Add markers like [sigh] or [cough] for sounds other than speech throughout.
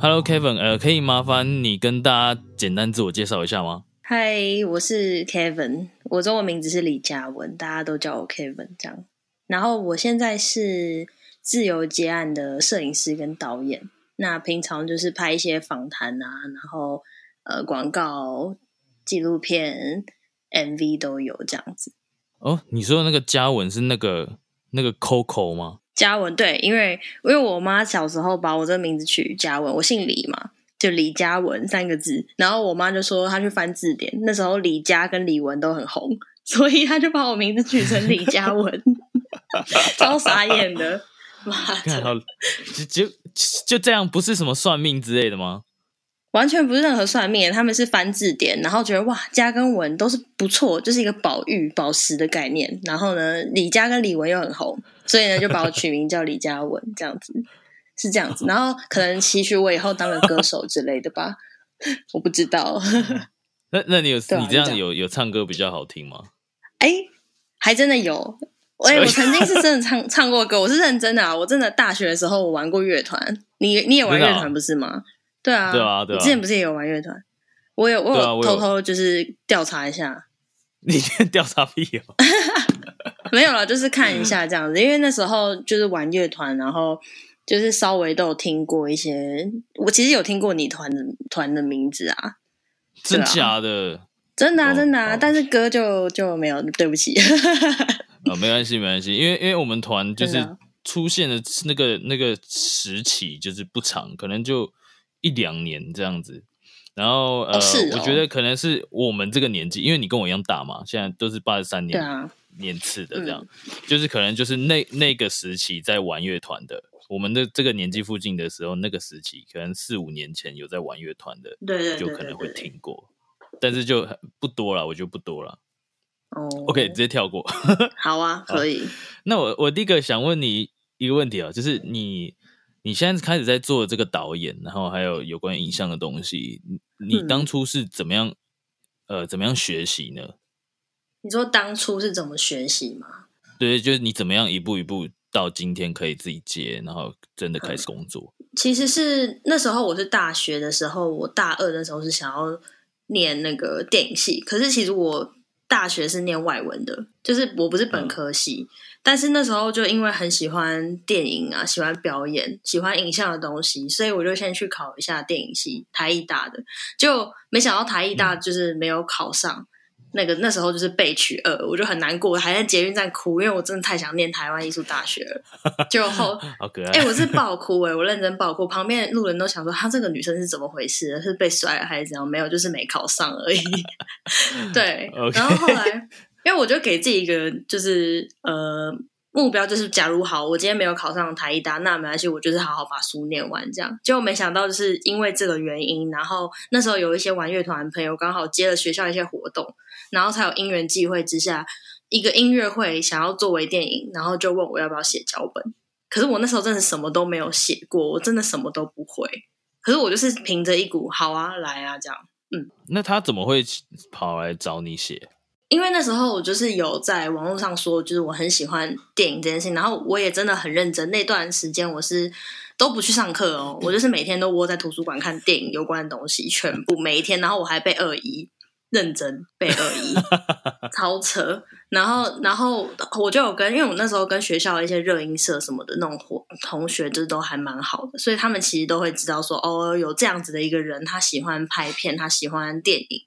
Hello Kevin，呃，可以麻烦你跟大家简单自我介绍一下吗？嗨，我是 Kevin，我中文名字是李嘉文，大家都叫我 Kevin 这样。然后我现在是自由接案的摄影师跟导演，那平常就是拍一些访谈啊，然后呃广告、纪录片、MV 都有这样子。哦，你说的那个嘉文是那个那个 Coco 吗？嘉文对，因为因为我妈小时候把我这个名字取嘉文，我姓李嘛，就李嘉文三个字。然后我妈就说她去翻字典，那时候李嘉跟李文都很红，所以她就把我名字取成李嘉文，[laughs] 超傻眼的。妈就就就这样，不是什么算命之类的吗？完全不是任何算命，他们是翻字典，然后觉得哇，嘉跟文都是不错，就是一个宝玉、宝石的概念。然后呢，李嘉跟李文又很红，所以呢就把我取名叫李嘉文，这样子是这样子。然后可能期许我以后当个歌手之类的吧，我不知道。[laughs] 那那你有、啊你这样有有唱歌比较好听吗？哎，还真的有。哎，我曾经是真的唱 [laughs] 唱过歌，我是认真的啊！我真的大学的时候我玩过乐团，你你也玩乐团不是吗？对啊，对啊对啊你之前不是也有玩乐团？我有，我有有偷偷就是调查一下，你 [laughs] 调查屁哦！没有了，就是看一下这样子，因为那时候就是玩乐团，然后就是稍微都有听过一些，我其实有听过你团的团的名字啊，真对啊假的？真的啊，哦真的啊，哦但是歌就就没有，对不起。[laughs] 啊、没关系，没关系，因为因为我们团就是出现的那个那个时期就是不长，可能就一两年这样子。然后呃，哦是哦我觉得可能是我们这个年纪，因为你跟我一样大嘛，现在都是八十三年对啊，年次的这样，就是可能就是那那个时期在玩乐团的，我们的这个年纪附近的时候，那个时期可能四五年前有在玩乐团的，对对对就可能会听过，但是就不多了，我觉得不多了。哦 OK，直接跳过。好啊，[laughs] 可以。那我我第一个想问你一个问题啊，就是你你现在开始在做这个导演，然后还有有关影像的东西，你当初是怎么样、呃怎么样学习呢？你说当初是怎么学习吗？对，就是你怎么样一步一步到今天可以自己接，然后真的开始工作。其实是那时候我是大学的时候，我大二的时候是想要念那个电影系，可是其实我大学是念外文的，就是我不是本科系，但是那时候就因为很喜欢电影啊，喜欢表演，喜欢影像的东西，所以我就先去考一下电影系，台艺大的，就没想到台艺大就是没有考上。那个那时候就是被取二，我就很难过，还在捷运站哭，因为我真的太想念台湾艺术大学了。[laughs] 就后好可爱！哎、我是爆哭哎、我认真爆哭，旁边路人都想说，她这个女生是怎么回事？是被摔了还是怎样？没有，就是没考上而已。[laughs] 对 [laughs] 然后后来，因为我就给自己一个就是呃目标，就是假如好，我今天没有考上台艺大，那没关系，我就是好好把书念完这样。结果没想到，就是因为这个原因，然后那时候有一些玩乐团朋友刚好接了学校一些活动，然后才有因缘际会之下，一个音乐会想要作为电影，然后就问我要不要写脚本。可是我那时候真的什么都没有写过，我真的什么都不会。可是我就是凭着一股好啊，来啊这样。嗯那他怎么会跑来找你写？因为那时候我就是有在网络上说，就是我很喜欢电影这件事情，然后我也真的很认真。那段时间我是都不去上课哦，我就是每天都窝在图书馆看电影有关的东西，全部每一天，然后我还被二一认真被二一，超扯。然后，然后我就有跟，因为我那时候跟学校的一些热音社什么的那种伙同学，就是都还蛮好的，所以他们其实都会知道说，哦，有这样子的一个人，他喜欢拍片，他喜欢电影。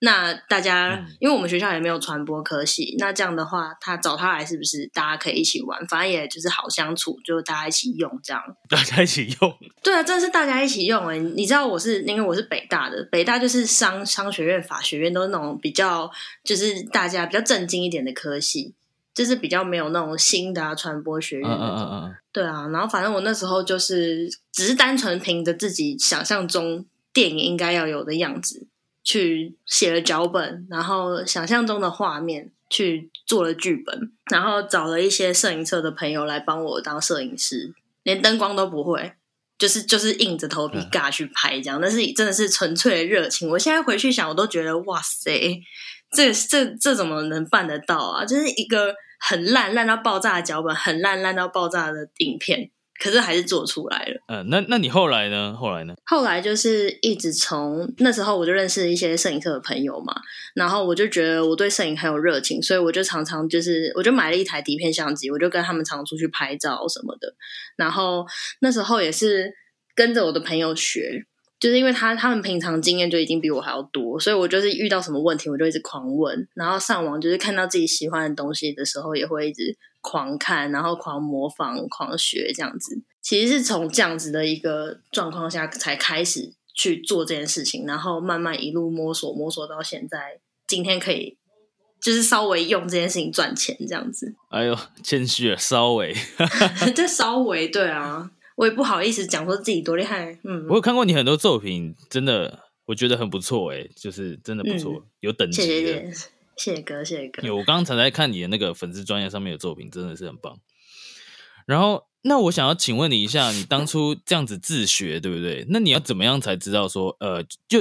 那大家，嗯因为我们学校也没有传播科系，那这样的话，他找他来是不是大家可以一起玩？反正也就是好相处，就大家一起用这样。[laughs] 大家一起用，对啊，真的是大家一起用哎、你知道我是因为我是北大的，北大就是商商学院、法学院都是那种比较就是大家比较正经一点的科系，就是比较没有那种新的啊传播学院嗯那种。嗯嗯嗯对啊，然后反正我那时候就是只是单纯凭着自己想象中电影应该要有的样子去写了脚本，然后想象中的画面去做了剧本，然后找了一些摄影社的朋友来帮我当摄影师，连灯光都不会。就是就是硬着头皮嗯尬去拍这样，但是真的是纯粹的热情。我现在回去想，我都觉得哇塞，这这这怎么能办得到啊？就是一个很烂烂到爆炸的脚本，很烂烂到爆炸的影片，可是还是做出来了。嗯，那那你后来呢？后来呢？后来就是一直从那时候我就认识一些摄影社的朋友嘛，然后我就觉得我对摄影很有热情，所以我就常常就是我就买了一台底片相机，我就跟他们常出去拍照什么的。然后那时候也是跟着我的朋友学，就是因为他他们平常经验就已经比我还要多，所以我就是遇到什么问题我就一直狂问，然后上网就是看到自己喜欢的东西的时候也会一直狂看，然后狂模仿、狂学这样子。其实是从这样子的一个状况下才开始去做这件事情，然后慢慢一路摸索摸索到现在，今天可以就是稍微用这件事情赚钱这样子。[laughs] 哎呦，谦虚了，稍微。[laughs] 这稍微对啊，我也不好意思讲说自己多厉害。嗯我，有看过你很多作品，真的我觉得很不错哎，就是真的不错，有等级的。谢谢谢谢哥谢谢哥。有，我刚刚才在看你的那个粉丝专业上面的作品，真的是很棒。然后，那我想要请问你一下，你当初这样子自学，对不对？那你要怎么样才知道说，呃，就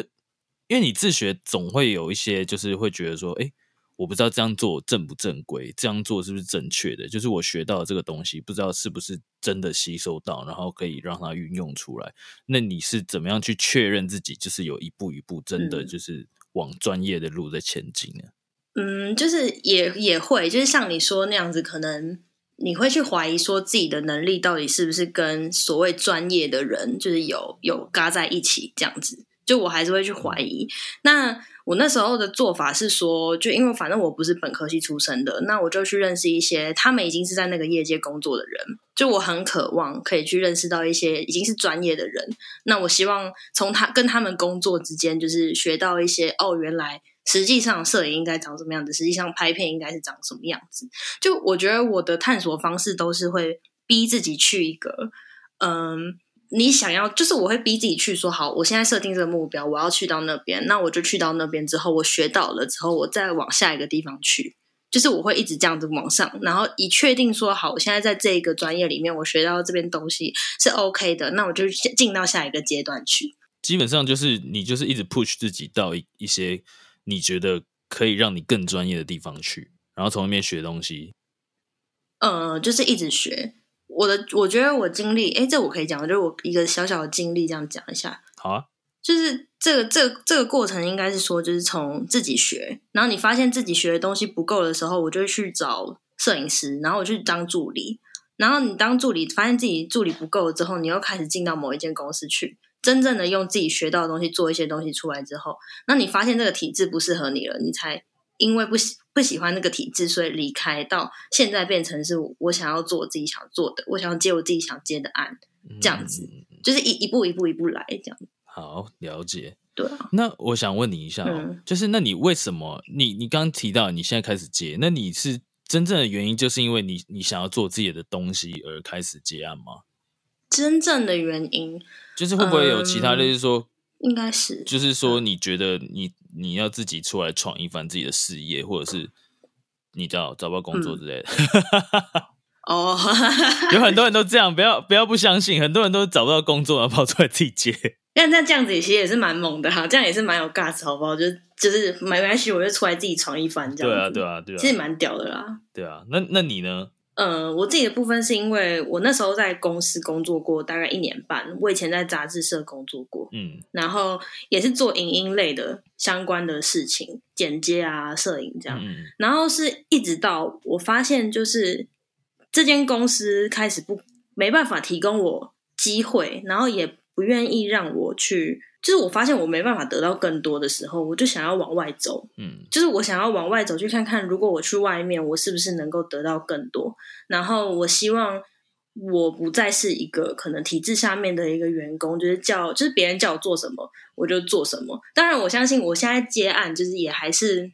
因为你自学总会有一些，就是会觉得说，哎，我不知道这样做正不正规，这样做是不是正确的？就是我学到的这个东西，不知道是不是真的吸收到，然后可以让它运用出来。那你是怎么样去确认自己就是有一步一步真的嗯就是往专业的路在前进呢？嗯，嗯就是也也会，就是像你说那样子，可能你会去怀疑说自己的能力到底是不是跟所谓专业的人就是有有嘎在一起这样子。就我还是会去怀疑。那我那时候的做法是说，就因为反正我不是本科系出身的，那我就去认识一些他们已经是在那个业界工作的人。就我很渴望可以去认识到一些已经是专业的人。那我希望从他跟他们工作之间，就是学到一些哦，原来实际上摄影应该长什么样子，实际上拍片应该是长什么样子。就我觉得我的探索方式都是会逼自己去一个，嗯。你想要，就是我会逼自己去说好，我现在设定这个目标，我要去到那边，那我就去到那边之后，我学到了之后，我再往下一个地方去，就是我会一直这样子往上，然后以确定说好，我现在在这个专业里面，我学到这边东西是 OK 的，那我就进到下一个阶段去。基本上就是你就是一直 push 自己到一一些你觉得可以让你更专业的地方去，然后从那边学东西。呃，就是一直学。我的，我觉得我经历，哎，这我可以讲，就是我一个小小的经历，这样讲一下。好啊，就是这个这个这个过程，应该是说，就是从自己学，然后你发现自己学的东西不够的时候，我就会去找摄影师，然后我去当助理。然后你当助理，发现自己助理不够了之后，你又开始进到某一间公司去，真正的用自己学到的东西做一些东西出来之后，那你发现这个体制不适合你了，你才因为不喜不喜欢那个体制，所以离开，到现在变成是我想要做我自己想做的，我想要接我自己想接的案，这样子嗯就是一一步一步一步来这样。好，了解。对啊，那我想问你一下哦，嗯就是那你为什么你你刚刚提到你现在开始接，那你是真正的原因就是因为你你想要做自己的东西而开始接案吗？真正的原因就是会不会有其他嗯类似说，应该是就是说你觉得你你要自己出来闯一番自己的事业，或者是你知道找不到工嗯作之类的，哦，[laughs] 有很多人都这样，不要不要不相信，很多人都找不到工作然后跑出来自己接。[laughs] 那那这样子其实也是蛮猛的哈，这样也是蛮有 gas 好不好？就就是没关系，我就出来自己闯一番这样。对啊，对啊，对啊，其实蛮屌的啦。对啊。那那你呢？嗯，我自己的部分是因为我那时候在公司工作过大概一年半，我以前在杂志社工作过，嗯然后也是做影音类的相关的事情，剪接啊、摄影这样。嗯然后是一直到我发现，就是这间公司开始不没办法提供我机会，然后也不愿意让我去就是我发现我没办法得到更多的时候，我就想要往外走，嗯就是我想要往外走去看看，如果我去外面，我是不是能够得到更多。然后我希望我不再是一个可能体制下面的一个员工，就是叫就是别人叫我做什么我就做什么。当然，我相信我现在接案就是也还是。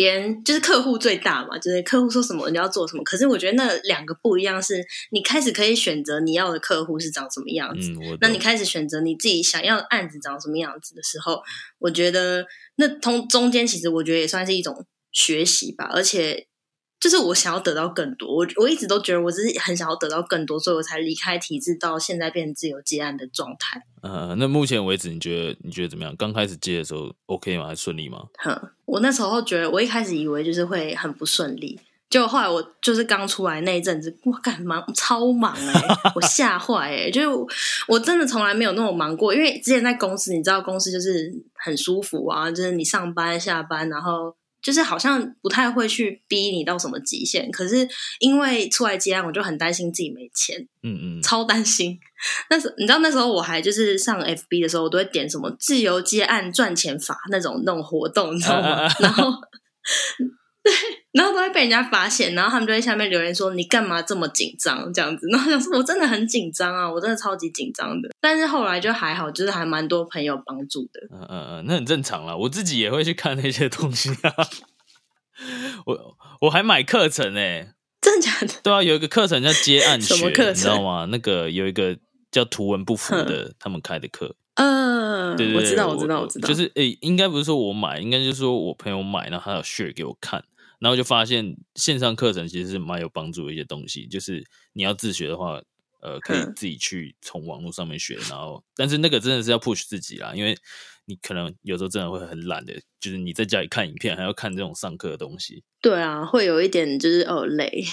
别人就是客户最大嘛，就是客户说什么你要做什么。可是我觉得那两个不一样，是你开始可以选择你要的客户是长什么样子，嗯，那你开始选择你自己想要的案子长什么样子的时候，我觉得那通中间其实我觉得也算是一种学习吧，而且就是我想要得到更多，我我一直都觉得我只是很想要得到更多，所以我才离开体制到现在变成自由接案的状态。呃，那目前为止，你觉得你觉得怎么样？刚开始接的时候 OK 吗？还顺利吗？哼，我那时候觉得，我一开始以为就是会很不顺利，结果后来我就是刚出来那一阵子，我干忙超忙哎、我吓坏哎，就是我我真的从来没有那么忙过，因为之前在公司，你知道公司就是很舒服啊，就是你上班下班，然后就是好像不太会去逼你到什么极限，可是因为出来接案，我就很担心自己没钱，嗯嗯，超担心。那时你知道那时候我还就是上 FB 的时候，我都会点什么自由接案赚钱法那种那种活动，你知道吗？然后对，[laughs] 然后都会被人家发现，然后他们就在下面留言说你干嘛这么紧张这样子。然后我想说我真的很紧张啊，我真的超级紧张的。但是后来就还好，就是还蛮多朋友帮助的。嗯嗯嗯，那很正常啦。我自己也会去看那些东西啊。我我还买课程诶、真的假的？对啊，有一个课程叫接案学，什么课程你知道吗？那个有一个叫图文不符的，他们开的课。嗯，对对对，我知道，我知道，我知道，就是诶、应该不是说我买，应该就是说我朋友买，然后他有 share 给我看，然后就发现线上课程其实是蛮有帮助的一些东西。就是你要自学的话，呃，可以嗯自己去从网络上面学，然后但是那个真的是要 push 自己啦，因为你可能有时候真的会很懒的，就是你在家里看影片，还要看这种上课的东西。对啊，会有一点就是哦累。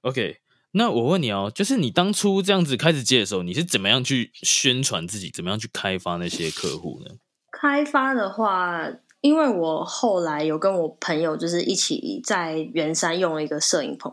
OK，那我问你哦，就是你当初这样子开始接的时候，你是怎么样去宣传自己，怎么样去开发那些客户呢？开发的话，因为我后来有跟我朋友就是一起在圆山用了一个摄影棚，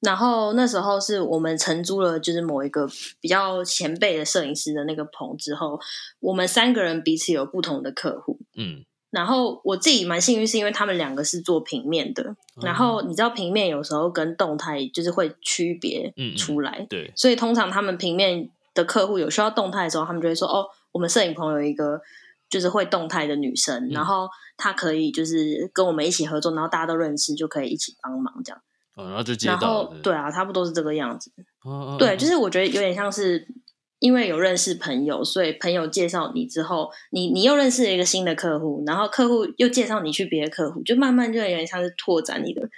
然后那时候是我们承租了就是某一个比较前辈的摄影师的那个棚之后，我们三个人彼此有不同的客户。嗯，然后我自己蛮幸运，是因为他们两个是做平面的，然后你知道平面有时候跟动态就是会区别嗯嗯出来，对，所以通常他们平面的客户有需要动态的时候，他们就会说：“哦，我们摄影棚有一个就是会动态的女生，嗯然后她可以就是跟我们一起合作，然后大家都认识，就可以一起帮忙这样。哦、然后就接然到了，后对啊，差不多是这个样子。哦，哦对，哦就是我觉得有点像是因为有认识朋友，所以朋友介绍你之后，你你又认识了一个新的客户，然后客户又介绍你去别的客户，就慢慢就有点像是拓展你的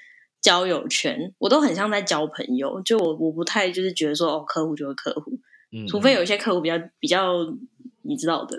交友圈。我都很像在交朋友，就我我不太就是觉得说哦，客户就是客户。嗯除非嗯有一些客户比较比较你知道的，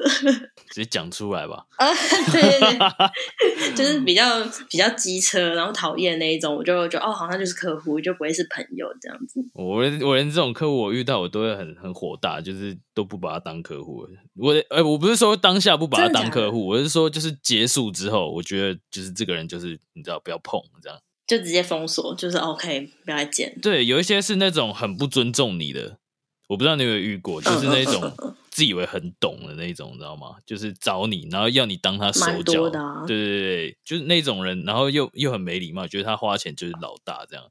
直接讲出来吧。啊，对对对，[laughs] 就是比较比较机车，然后讨厌那一种，我就觉得哦，好像就是客户，就不会是朋友这样子。我连我连这种客户我遇到我都会很很火大，就是都不把他当客户。我呃我不是说当下不把他当客户，我是说就是结束之后，我觉得就是这个人就是你知道不要碰这样。就直接封锁，就是 OK，不要来见。对，有一些是那种很不尊重你的，我不知道你有没有遇过，就是那种自以为很懂的那种，你知道吗？就是找你，然后要你当他手蛮脚，多的啊对对对，就是那种人，然后又又很没礼貌，觉得他花钱就是老大这样。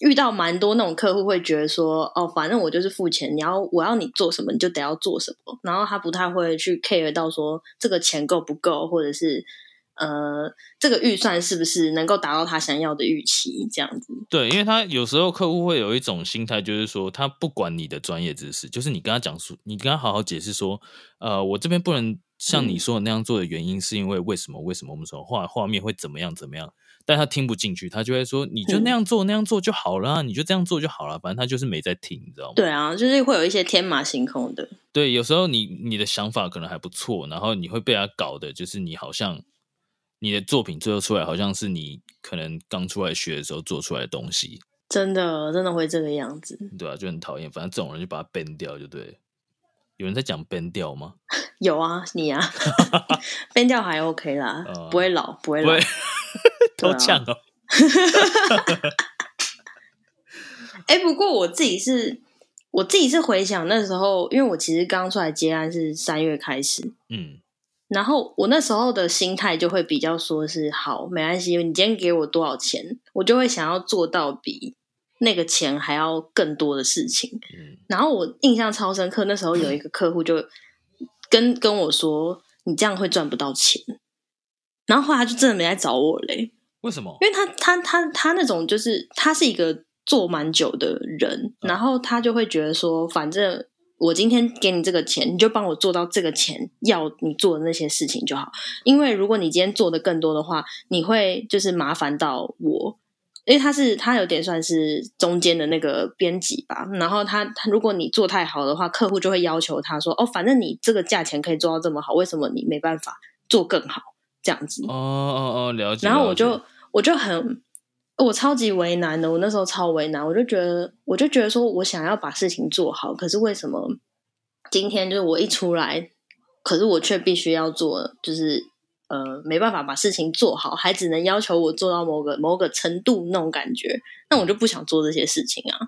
遇到蛮多那种客户会觉得说，哦，反正我就是付钱，你要我要你做什么，你就得要做什么，然后他不太会去 care 到说这个钱够不够，或者是呃这个预算是不是能够达到他想要的预期，这样子。对，因为他有时候客户会有一种心态，就是说他不管你的专业知识，就是你跟他讲述，你跟他好好解释说，呃，我这边不能像你说的那样做的原因，是因为为什么？为什么我们说画画面会怎么样怎么样？但他听不进去，他就会说，你就那样做、那样做就好了啊，你就这样做就好了，反正他就是没在听，你知道吗？对啊，就是会有一些天马行空的。对，有时候你你的想法可能还不错，然后你会被他搞的，就是你好像你的作品最后出来，好像是你可能刚出来学的时候做出来的东西，真的，真的会这个样子。对啊、就很讨厌。反正这种人就把它 ban 掉就对。有人在讲 ban 掉吗？[laughs] 有啊，你啊，[laughs] 编掉还 OK 啦，呃不会老，不会老都呛哦。[laughs] 哎、不过我自己是，我自己是回想那时候，因为我其实刚出来接案是三月开始，嗯然后我那时候的心态就会比较说是好，没关系，你今天给我多少钱，我就会想要做到比那个钱还要更多的事情。嗯然后我印象超深刻，那时候有一个客户就跟跟我说：“你这样会赚不到钱。”然后后来他就真的没来找我嘞，为什么？因为他他他他那种就是他是一个做蛮久的人，嗯然后他就会觉得说，反正我今天给你这个钱，你就帮我做到这个钱要你做的那些事情就好。因为如果你今天做的更多的话，你会就是麻烦到我。因为他是他有点算是中间的那个编辑吧，然后他他如果你做太好的话，客户就会要求他说：“哦，反正你这个价钱可以做到这么好，为什么你没办法做更好？”这样子，哦哦哦，了解。然后我就我就很我超级为难的，我那时候超为难，我就觉得我就觉得说我想要把事情做好，可是为什么今天就是我一出来，可是我却必须要做，就是呃没办法把事情做好，还只能要求我做到某个某个程度那种感觉，那我就不想做这些事情啊，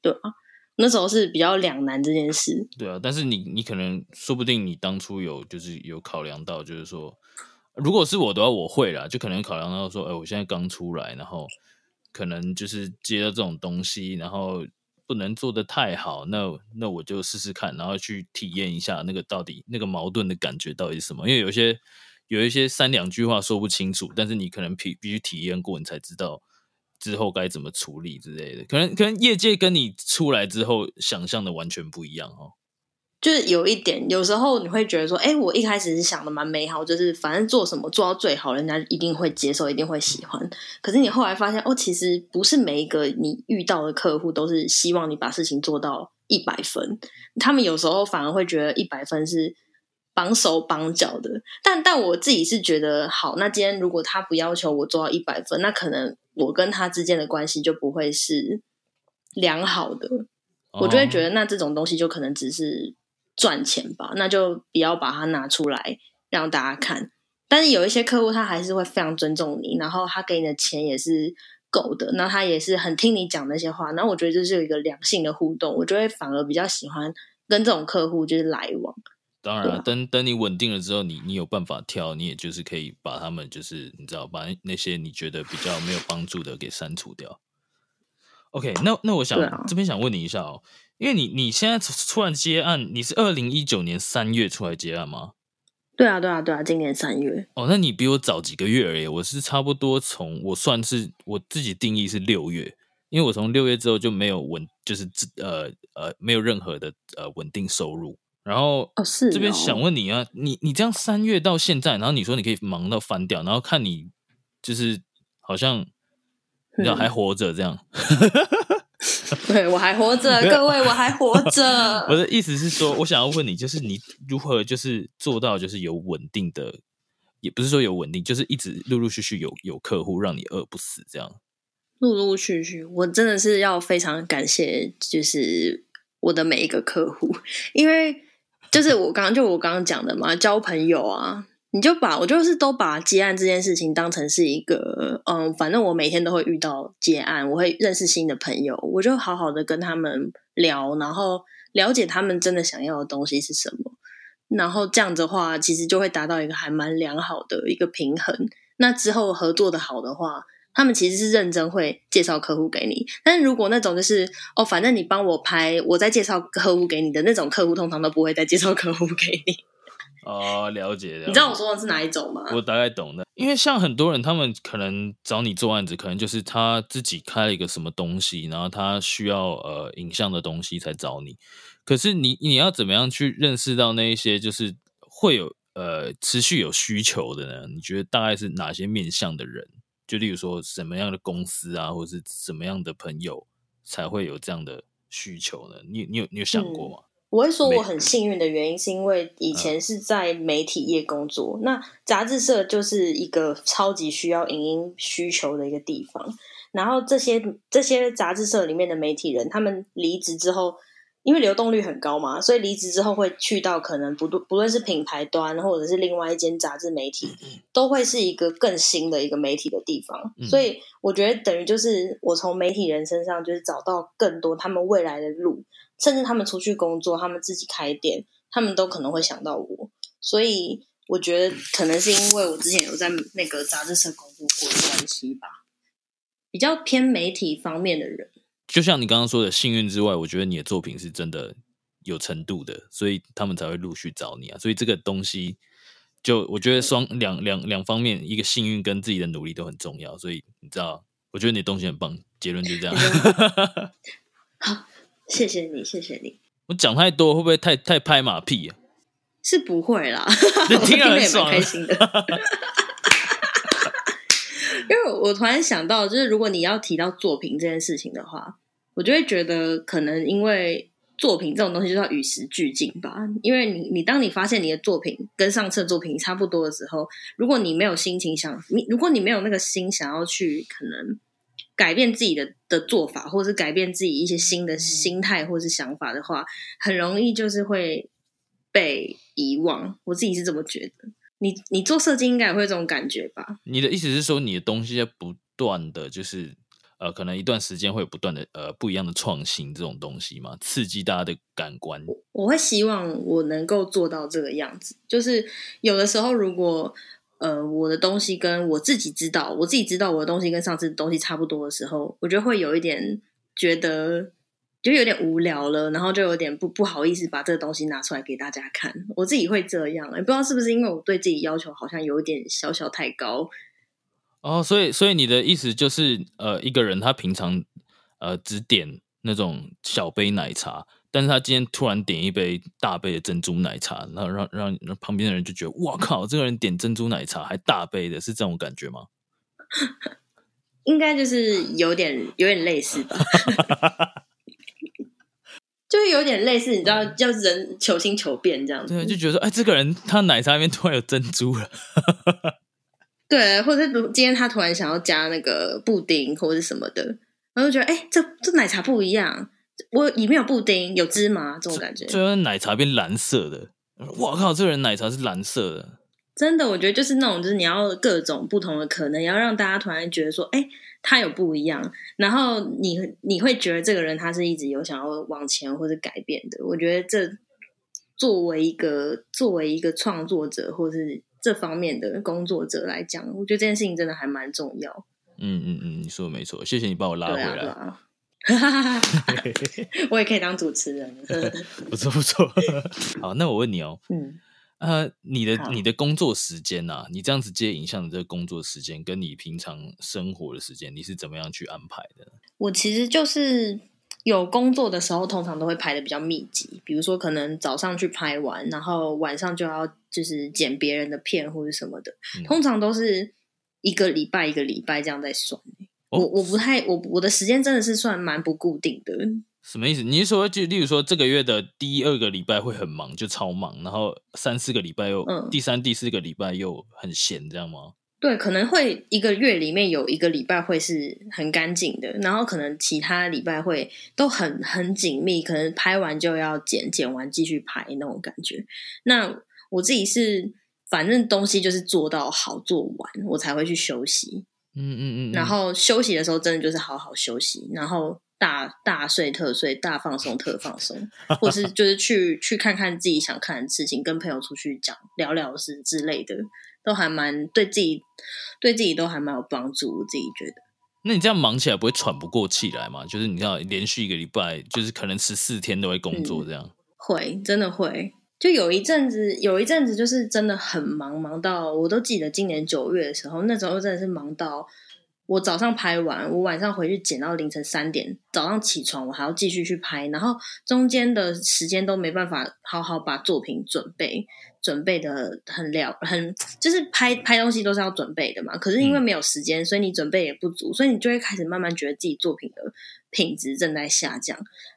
对啊，那时候是比较两难这件事，对啊，但是你你可能说不定你当初有就是有考量到，就是说，如果是我的话，我会啦，就可能考量到说，哎、我现在刚出来，然后可能就是接到这种东西，然后不能做的太好，那那我就试试看，然后去体验一下那个到底那个矛盾的感觉到底是什么，因为有些有一些三两句话说不清楚，但是你可能必必须体验过，你才知道。之后该怎么处理之类的，可能可能业界跟你出来之后想象的完全不一样哦。就是有一点，有时候你会觉得说，哎、我一开始是想的蛮美好，就是反正做什么做到最好，人家一定会接受，一定会喜欢。可是你后来发现，哦，其实不是每一个你遇到的客户都是希望你把事情做到一百分，他们有时候反而会觉得一百分是绑手绑脚的。但但我自己是觉得，好，那今天如果他不要求我做到一百分，那可能我跟他之间的关系就不会是良好的。我就会觉得，得那这种东西就可能只是赚钱吧，那就不要把它拿出来让大家看。但是有一些客户他还是会非常尊重你，然后他给你的钱也是够的，那他也是很听你讲那些话。那我觉得这是有一个良性的互动，我就会反而比较喜欢跟这种客户就是来往。当然了，啊等等你稳定了之后，你你有办法挑，你也就是可以把他们就是你知道把那些你觉得比较没有帮助的给删除掉。OK，那那我想、这边想问你一下哦，因为你你现在突突然接案，你是二零一九年三月出来接案吗？对啊，对啊，对啊，今年三月，哦，那你比我早几个月而已，我是差不多从我算是我自己定义是六月，因为我从六月之后就没有稳，就是呃呃没有任何的呃稳定收入。然后哦是哦这边想问你啊，你你这样三月到现在，然后你说你可以忙到翻掉，然后看你就是好像你知道嗯还活着这样，[laughs] 对我还活着，各位我还活着。[laughs] 我的意思是说，我想要问你，就是你如何就是做到就是有稳定的，也不是说有稳定，就是一直陆陆续续有有客户让你饿不死这样。陆陆续续，我真的是要非常感谢，就是我的每一个客户，因为就是我刚刚就我刚刚讲的嘛，交朋友啊，你就把我就是都把接案这件事情当成是一个，嗯，反正我每天都会遇到接案，我会认识新的朋友，我就好好的跟他们聊，然后了解他们真的想要的东西是什么，然后这样子的话，其实就会达到一个还蛮良好的一个平衡。那之后合作的好的话，他们其实是认真会介绍客户给你，但是如果那种就是哦，反正你帮我拍，我再介绍客户给你的那种客户，通常都不会再介绍客户给你。哦，了解了解。你知道我说的是哪一种吗？我大概懂的，因为像很多人，他们可能找你做案子，可能就是他自己开了一个什么东西，然后他需要呃影像的东西才找你。可是你你要怎么样去认识到那一些就是会有呃持续有需求的呢？你觉得大概是哪些面向的人？就例如说什么样的公司啊，或者是什么样的朋友才会有这样的需求呢？你你有你有想过吗？我会说我很幸运的原因，是因为以前是在媒体业工作，那杂志社就是一个超级需要影音需求的一个地方。然后这些这些杂志社里面的媒体人，他们离职之后，因为流动率很高嘛，所以离职之后会去到可能不不论是品牌端或者是另外一间杂志媒体，都会是一个更新的一个媒体的地方。嗯所以我觉得等于就是我从媒体人身上就是找到更多他们未来的路。甚至他们出去工作，他们自己开店，他们都可能会想到我。所以我觉得可能是因为我之前有在那个杂志社工作过的关系吧，比较偏媒体方面的人。就像你刚刚说的幸运之外，我觉得你的作品是真的有程度的，所以他们才会陆续找你啊。所以这个东西，就我觉得双两两两方面，一个幸运跟自己的努力都很重要。所以你知道，我觉得你的东西很棒。结论就这样。[laughs] 好，谢谢你，谢谢你。我讲太多会不会太太拍马屁啊？是不会啦，[laughs] 我听了很爽，开心的。因为我突然想到，就是如果你要提到作品这件事情的话，我就会觉得可能因为作品这种东西就要与时俱进吧。因为你，你当你发现你的作品跟上次的作品差不多的时候，如果你没有心情想你，如果你没有那个心想要去可能改变自己的的做法，或者是改变自己一些新的心态或是想法的话，很容易就是会被遗忘。我自己是这么觉得。你你做设计应该也会这种感觉吧？你的意思是说，你的东西要不断的就是呃，可能一段时间会有不断的呃不一样的创新这种东西嘛，刺激大家的感官。我会希望我能够做到这个样子，就是有的时候如果呃我的东西跟我自己知道，我自己知道我的东西跟上次的东西差不多的时候，我觉得会有一点觉得。就有点无聊了，然后就有点不不好意思把这个东西拿出来给大家看。我自己会这样，也不知道是不是因为我对自己要求好像有点小小太高。哦，所以所以你的意思就是，呃，一个人他平常呃只点那种小杯奶茶，但是他今天突然点一杯大杯的珍珠奶茶，然后让让旁边的人就觉得，哇靠，这个人点珍珠奶茶还大杯的，是这种感觉吗？应该就是有点有点类似吧。[laughs] 就是有点类似，你知道，叫人求新求变这样子。对，就觉得说，哎，这个人他奶茶里面突然有珍珠了。[laughs] 对，或者今天他突然想要加那个布丁或者是什么的，然后就觉得，哎，这这奶茶不一样，我里面有布丁，有芝麻这种感觉。最后奶茶变蓝色的，我靠，这个人奶茶是蓝色的。真的，我觉得就是那种，就是你要各种不同的可能，要让大家突然觉得说，哎。他有不一样，然后你你会觉得这个人他是一直有想要往前或者改变的。我觉得这作为一个作为一个创作者或是这方面的工作者来讲，我觉得这件事情真的还蛮重要。嗯嗯嗯，你说的没错，谢谢你把我拉回来。[laughs] 我也可以当主持人，不 [laughs] 错不错。[laughs] 好，那我问你哦，嗯。呃，你的你的工作时间呐，你这样子接影像的这个工作时间，跟你平常生活的时间，你是怎么样去安排的？我其实就是有工作的时候，通常都会排的比较密集，比如说可能早上去拍完，然后晚上就要就是剪别人的片或者什么的，通常都是一个礼拜一个礼拜这样在算。我我不太我我的时间真的是算蛮不固定的。什么意思？你是说，就例如说，这个月的第一二个礼拜会很忙，就超忙，然后三四个礼拜又，嗯第三、第四个礼拜又很闲，这样吗？对，可能会一个月里面有一个礼拜会是很干净的，然后可能其他礼拜会都很很紧密，可能拍完就要剪，剪完继续拍那种感觉。那我自己是，反正东西就是做到好做完，我才会去休息。嗯嗯嗯。然后休息的时候，真的就是好好休息，然后。大大睡特睡，大放松特放松，或是就是去去看看自己想看的事情，跟朋友出去讲聊聊事之类的，都还蛮对自己对自己都还蛮有帮助。我自己觉得，那你这样忙起来不会喘不过气来吗？就是你知道，连续一个礼拜，就是可能十四天都会工作，这样会真的会。就有一阵子，有一阵子就是真的很忙，忙到我都记得今年九月的时候，那时候真的是忙到。我早上拍完，我晚上回去剪到凌晨三点。早上起床，我还要继续去拍，然后中间的时间都没办法好好把作品准备，准备的很了，很就是拍拍东西都是要准备的嘛。可是因为没有时间，所以你准备也不足，所以你就会开始慢慢觉得自己作品的品质正在下降。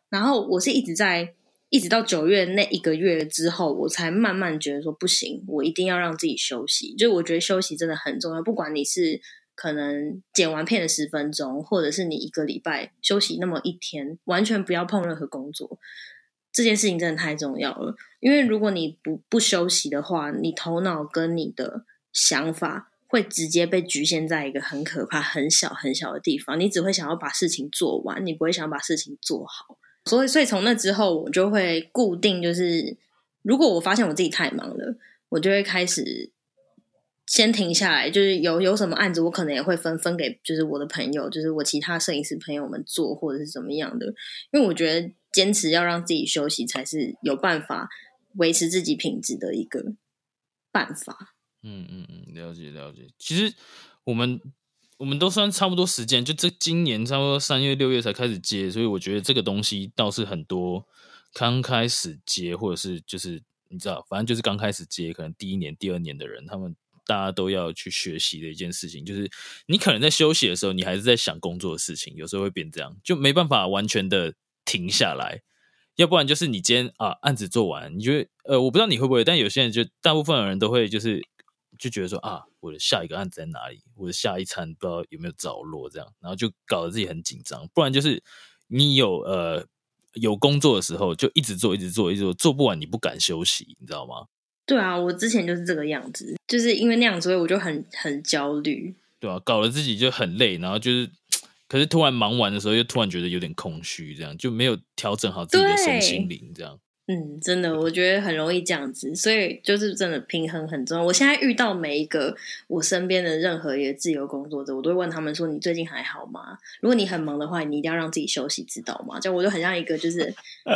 然后我是一直在，一直到九月那一个月之后，我才慢慢觉得说不行，我一定要让自己休息。就我觉得休息真的很重要，不管你是。可能剪完片的十分钟，或者是你一个礼拜休息那么一天，完全不要碰任何工作，这件事情真的太重要了。因为如果你不不休息的话，你头脑跟你的想法会直接被局限在一个很可怕、很小很小的地方，你只会想要把事情做完，你不会想把事情做好。所以，所以从那之后，我就会固定，就是如果我发现我自己太忙了。我就会开始先停下来，就是有有什么案子，我可能也会分分给就是我的朋友，就是我其他摄影师朋友们做，或者是怎么样的。因为我觉得坚持要让自己休息，才是有办法维持自己品质的一个办法。嗯嗯嗯，了解了解。其实我们我们都算差不多时间，就这今年差不多三月六月才开始接，所以我觉得这个东西倒是很多刚开始接，或者是就是你知道，反正就是刚开始接，可能第一年、第二年的人，他们大家都要去学习的一件事情，就是你可能在休息的时候，你还是在想工作的事情，有时候会变这样，就没办法完全的停下来。要不然就是你今天啊案子做完，你觉得呃，我不知道你会不会，但有些人就大部分的人都会就是就觉得说啊，我的下一个案子在哪里？我的下一餐不知道有没有着落，这样，然后就搞得自己很紧张。不然就是你有呃有工作的时候，就一直做，一直做，一直做，做不完你不敢休息，你知道吗？对啊，我之前就是这个样子，就是因为那样，所以我就很很焦虑。对啊，搞得自己就很累，然后就是，可是突然忙完的时候，又突然觉得有点空虚，这样就没有调整好自己的身心灵，这样。嗯，真的，我觉得很容易这样子，所以就是真的平衡很重要。我现在遇到每一个我身边的任何一个自由工作者，我都会问他们说：“你最近还好吗？如果你很忙的话，你一定要让自己休息，知道吗？”就我就很像一个，就是，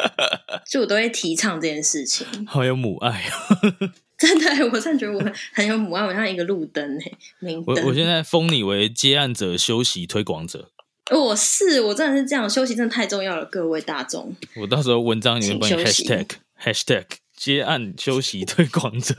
[laughs] 就我都会提倡这件事情。[laughs] 好有母爱哦！[laughs] 真的，我真的觉得我很有母爱，我像一个路灯诶，明灯。我我现在封你为接案者休息推广者。我是我真的是这样，休息真的太重要了，各位大众。我到时候文章里面帮你 hashtag hashtag 接案休息推广者。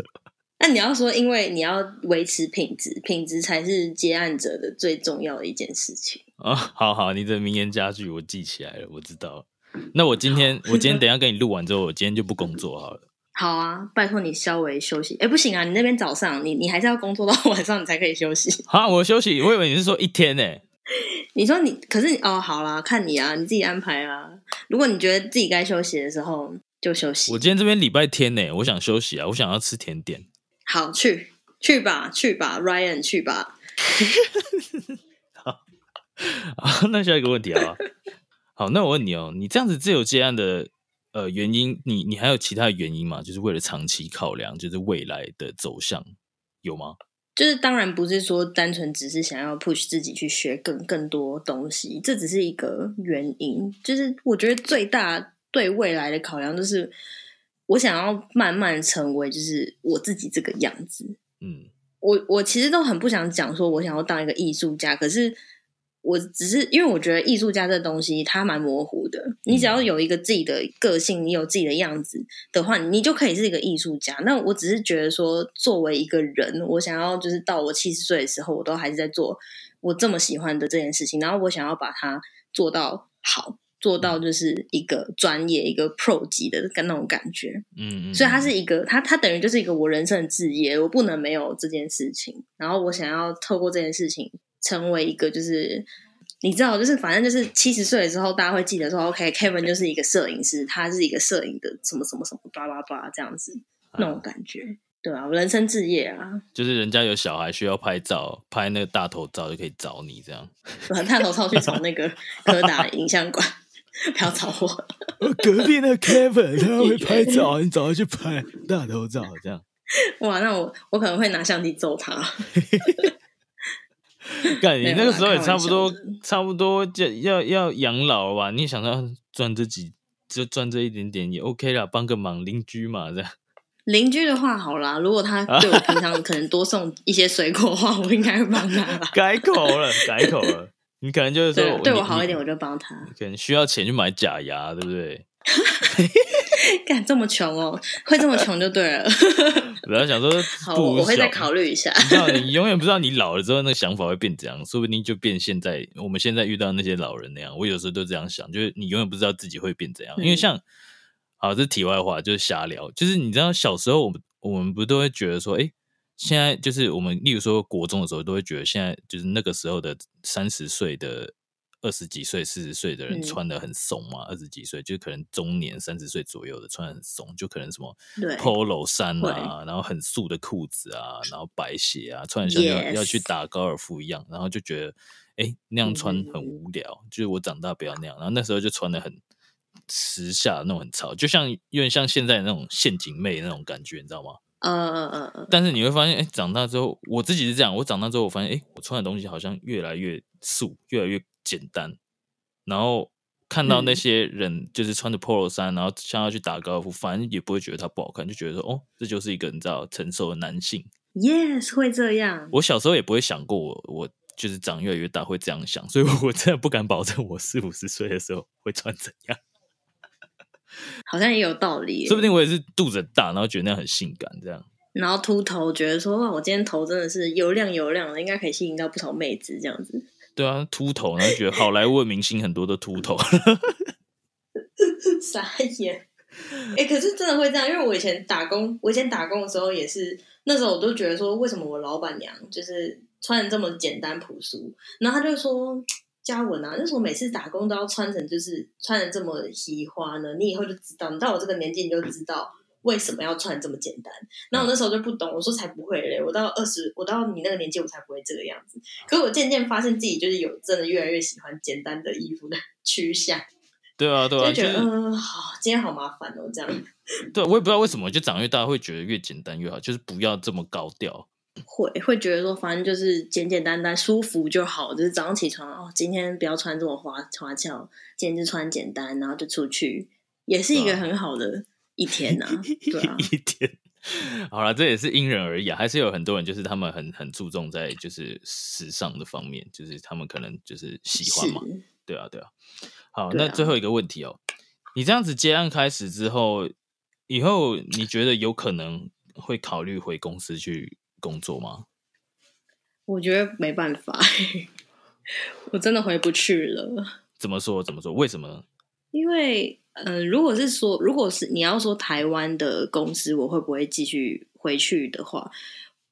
那你要说，因为你要维持品质，品质才是接案者的最重要的一件事情。啊、[laughs] 好好，你的名言佳句我记起来了，我知道了。那我今天，我今天等一下跟你录完之后，我今天就不工作好了。好啊，拜托你稍微休息。哎，不行啊，你那边早上，你你还是要工作到晚上，你才可以休息。好，我休息。我以为你是说一天呢、[laughs] 你说你，可是哦，好啦，看你啊，你自己安排啊。如果你觉得自己该休息的时候，就休息我。今天这边礼拜天呢、我想休息啊，我想要吃甜点。好，去去吧，去吧，Ryan，去吧。[laughs] [laughs] 好，那下一个问题啊，好，那我问你哦，你这样子自由接案的呃原因，你你还有其他的原因吗？就是为了长期考量，就是未来的走向有吗？就是当然不是说单纯只是想要 push 自己去学更更多东西，这只是一个原因。就是我觉得最大对未来的考量就是，我想要慢慢成为就是我自己这个样子。嗯我我其实都很不想讲说我想要当一个艺术家，可是我只是因为我觉得艺术家这东西它蛮模糊的，你只要有一个自己的个性，你有自己的样子的话，你就可以是一个艺术家。那我只是觉得说，作为一个人，我想要就是到我七十岁的时候，我都还是在做我这么喜欢的这件事情，然后我想要把它做到好。做到就是一个专业、一个 pro 级的那种感觉，嗯嗯，所以它是一个，它它等于就是一个我人生的志业，我不能没有这件事情。然后我想要透过这件事情，成为一个就是你知道，就是反正就是七十岁的时候，大家会记得说，OK，Kevin、就是一个摄影师，他是一个摄影的什么什么什么叭叭叭这样子那种感觉，对啊，我人生置业啊，就是人家有小孩需要拍照，拍那个大头照就可以找你这样。我探头照去找那个 [laughs] 柯达影像馆，[laughs] 不要找我。[laughs] 隔壁那 Kevin 他会拍照，你找他去拍大头照这样。哇，那我我可能会拿相机揍他。[laughs] 干，你那个时候也差不多，差不多就要要养老了吧？你想要赚这几，就赚这一点点也 OK 啦，帮个忙，邻居嘛，这样。[laughs] 邻居的话好啦，如果他对我平常可能多送一些水果的话，我应该会帮他啦。[laughs] 改口了，改口了。你可能就是说对，对我好一点，我就帮他。可能需要钱去买假牙，对不对？[laughs] 干这么穷哦，会这么穷就对了。[laughs] [laughs] 不要想说好，我我会再考虑一下。你知道，你永远不知道你老了之后那个想法会变怎样，说不定就变现在我们现在遇到那些老人那样。我有时候都这样想，就是你永远不知道自己会变怎样，因为嗯像，好，这是题外话，就是瞎聊。就是你知道小时候我们我们不都会觉得说，哎，现在就是我们例如说国中的时候都会觉得现在就是那个时候的三十岁的。二十几岁、四十岁的人嗯。穿的很松嘛，二十几岁就可能中年三十岁左右的穿得很松，就可能什么对。polo 衫啊，然后很素的裤子啊，然后白鞋啊，穿得像要要去打高尔夫一样，然后就觉得哎那样穿嗯。很无聊，就是我长大不要那样。然后那时候就穿的很时下那种很潮，就像有点像现在那种陷阱妹那种感觉，你知道吗？嗯嗯嗯嗯，但是你会发现，哎，长大之后，我自己是这样，我长大之后，我发现，哎，我穿的东西好像越来越素，越来越简单。然后看到那些人就是穿着 polo 衫，然后像要去打高尔夫，反正也不会觉得他不好看，就觉得说，哦，这就是一个你知道成熟的男性。Yes，会这样。我小时候也不会想过，我我就是长越来越大会这样想，所以我真的不敢保证我四五十岁的时候会穿怎样。好像也有道理，说不定我也是肚子大，然后觉得那样很性感，这样。然后秃头，觉得说哇，我今天头真的是油亮油亮的，应该可以吸引到不同妹子这样子。对啊，秃头，然后觉得好莱坞明星很多都秃头，[laughs] 傻眼。哎，可是真的会这样，因为我以前打工，我以前打工的时候也是，那时候我都觉得说，为什么我老板娘就是穿的这么简单朴素？然后他就说。嘉文啊，为什么每次打工都要穿成就是穿的这么奇花呢？你以后就知道，你到我这个年纪你就知道为什么要穿这么简单。那我那时候就不懂，我说才不会嘞，我到二十，我到你那个年纪我才不会这个样子。可是我渐渐发现自己就是有真的越来越喜欢简单的衣服的 [laughs] 趋向。对啊，对啊，就觉得嗯，好，今天好麻烦哦，这样。[laughs] 对，我也不知道为什么，就长越大会觉得越简单越好，就是不要这么高调。会会觉得说，反正就是简简单单、舒服就好。就是早上起床哦，今天不要穿这么花花俏，今天就穿简单，然后就出去，也是一个很好的一天呐。[laughs] 对啊，一天好了，这也是因人而异啊。还是有很多人就是他们很很注重在就是时尚的方面，就是他们可能就是喜欢嘛。对啊，对啊。好，那最后一个问题哦，你这样子接案开始之后，以后你觉得有可能会考虑回公司去？工作吗？我觉得没办法，[laughs] 我真的回不去了。怎么说？怎么说？为什么？因为，嗯，如果是说，如果是你要说台湾的公司，我会不会继续回去的话，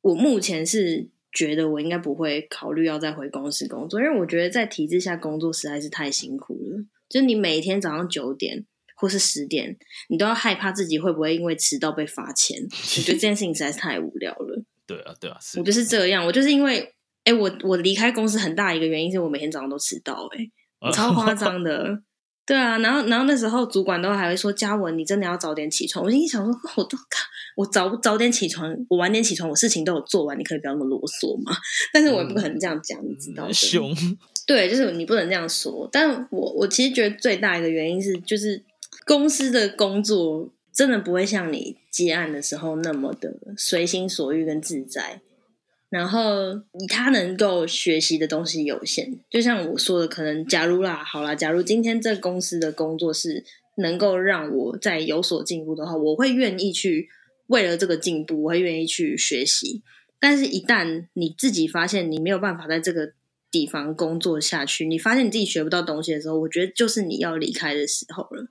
我目前是觉得我应该不会考虑要再回公司工作，因为我觉得在体制下工作实在是太辛苦了。就是你每天早上九点或是十点，你都要害怕自己会不会因为迟到被罚钱。[laughs] 我觉得这件事情实在是太无聊了。对啊，对啊，我就是这样。我就是因为，哎，我我离开公司很大一个原因是我每天早上都迟到，哎，超夸张的。对啊，然后然后那时候主管都还会说：“嘉文，你真的要早点起床。”我心想说：“我都 [laughs] 我早早点起床，我晚点起床，我事情都有做完，你可以不要那么啰嗦嘛。”但是我也不可能这样讲，你知道凶。对，就是你不能这样说。但我我其实觉得最大一个原因是，就是公司的工作。真的不会像你接案的时候那么的随心所欲跟自在，然后他能够学习的东西有限。就像我说的，可能假如啦，好啦，假如今天这公司的工作是能够让我在有所进步的话，我会愿意去为了这个进步，我会愿意去学习。但是，一旦你自己发现你没有办法在这个地方工作下去，你发现你自己学不到东西的时候，我觉得就是你要离开的时候了。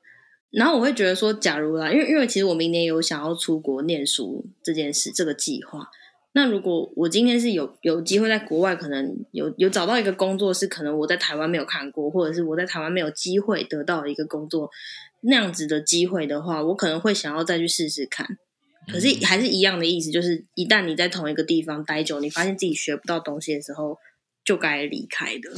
然后我会觉得说，假如啦，因为因为其实我明年有想要出国念书这件事，这个计划。那如果我今天是有有机会在国外，可能有有找到一个工作，是可能我在台湾没有看过，或者是我在台湾没有机会得到一个工作那样子的机会的话，我可能会想要再去试试看。可是还是一样的意思，就是一旦你在同一个地方待久，你发现自己学不到东西的时候，就该离开的。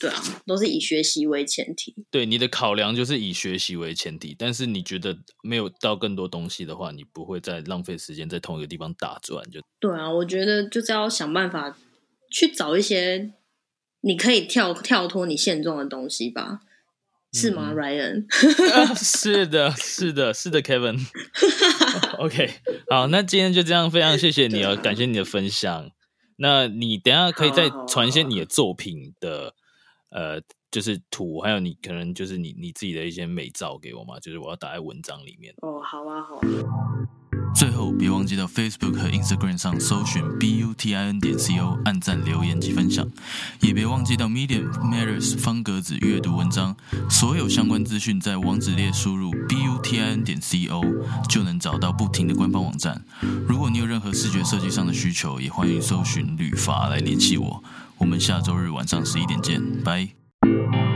对啊，都是以学习为前提。对，你的考量就是以学习为前提。但是你觉得没有到更多东西的话，你不会再浪费时间在同一个地方打转。就对啊，我觉得就是要想办法去找一些你可以跳跳脱你现状的东西吧，是吗，Ryan？是的，是的，是的，Kevin。[laughs] OK，好，那今天就这样，非常谢谢你哦，感谢你的分享。那你等下可以再传一些你的作品的。呃，就是图，还有你可能就是你你自己的一些美照给我嘛，就是我要打在文章里面。哦，好啊，好啊。最后，别忘记到 Facebook 和 Instagram 上搜寻 B U T I N 点 C O，按赞、留言及分享。也别忘记到 Medium Matters 方格子阅读文章，所有相关资讯在网址列输入 B U T I N 点 C O 就能找到不停的官方网站。如果你有任何视觉设计上的需求，也欢迎搜寻旅法来联系我。我们下周日晚上十一点见拜。